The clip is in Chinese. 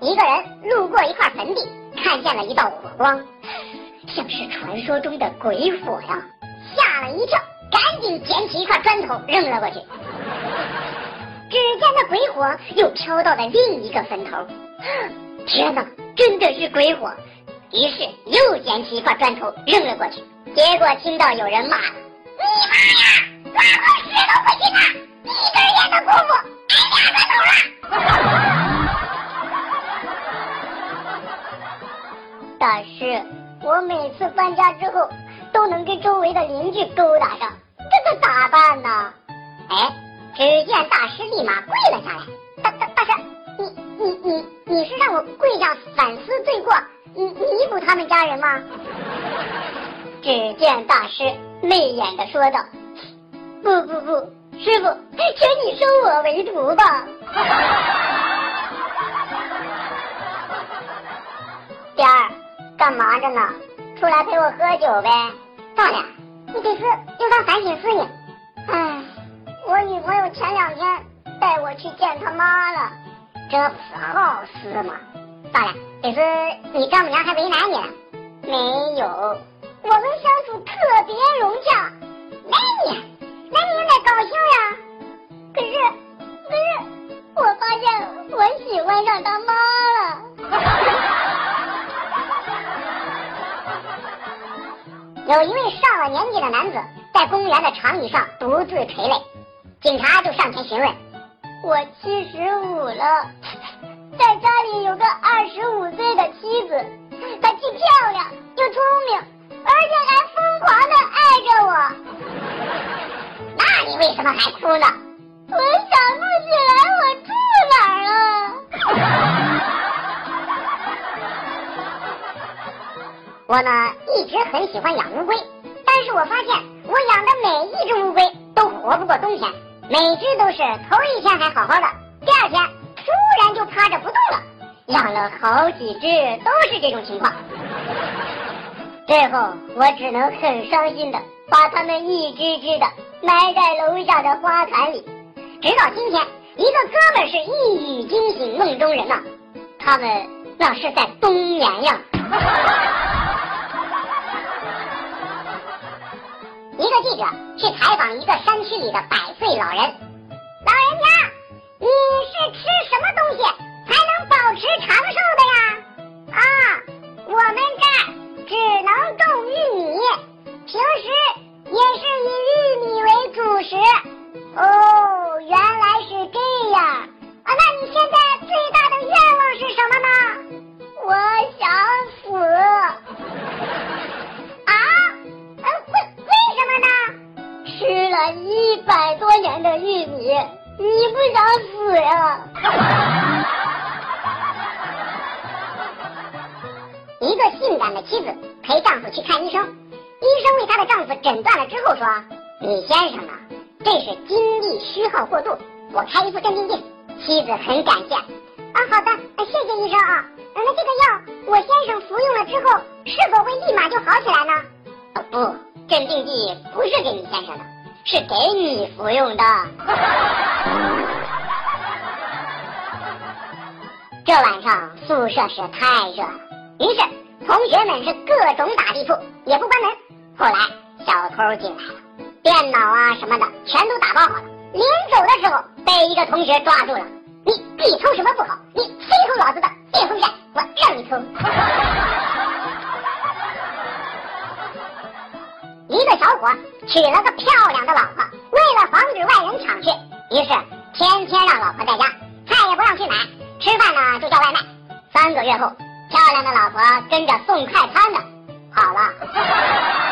一个人路过一块坟地，看见了一道火光，像是传说中的鬼火呀，吓了一跳，赶紧捡起一块砖头扔了过去。只见那鬼火又飘到了另一个坟头，天哪，真的是鬼火！于是又捡起一块砖头扔了过去，结果听到有人骂：“你妈呀，拉泡屎都不行啊，一根烟的功夫但是，我每次搬家之后，都能跟周围的邻居勾搭上，这可咋办呢？哎，只见大师立马跪了下来。大大大师，你你你你是让我跪下反思罪过，弥弥补他们家人吗？只见大师媚眼的说道：“不不不，师傅，请你收我为徒吧。” 干嘛着呢？出来陪我喝酒呗！大脸，你这是又当反省思你？唉，我女朋友前两天带我去见她妈了，这不是好事吗？大脸，这是你丈母娘还为难你了？没有，我们相处特别融洽。有一位上了年纪的男子在公园的长椅上独自垂泪，警察就上前询问：“我七十五了，在家里有个二十五岁的妻子，她既漂亮又聪明，而且还疯狂的爱着我。那你为什么还哭呢？我想我呢一直很喜欢养乌龟，但是我发现我养的每一只乌龟都活不过冬天，每只都是头一天还好好的，第二天突然就趴着不动了。养了好几只都是这种情况，最后我只能很伤心的把它们一只只的埋在楼下的花坛里。直到今天，一个哥们是一语惊醒梦中人呐，他们那是在冬眠呀。一个记者去采访一个山区里的百岁老人，老人家，你是吃什么东西？一百多年的玉米，你不想死呀？一个性感的妻子陪丈夫去看医生，医生为她的丈夫诊断了之后说：“李先生啊，这是精力虚耗过度，我开一副镇定剂。”妻子很感谢啊，好的，谢谢医生啊。那这个药我先生服用了之后，是否会立马就好起来呢？哦不。镇定剂不是给你先生的，是给你服用的。这晚上宿舍是太热了，于是同学们是各种打地铺，也不关门。后来小偷进来了，电脑啊什么的全都打包好了。临走的时候被一个同学抓住了，你你偷什么不好，你娶了个漂亮的老婆，为了防止外人抢去，于是天天让老婆在家，菜也不让去买，吃饭呢就叫外卖。三个月后，漂亮的老婆跟着送快餐的跑了。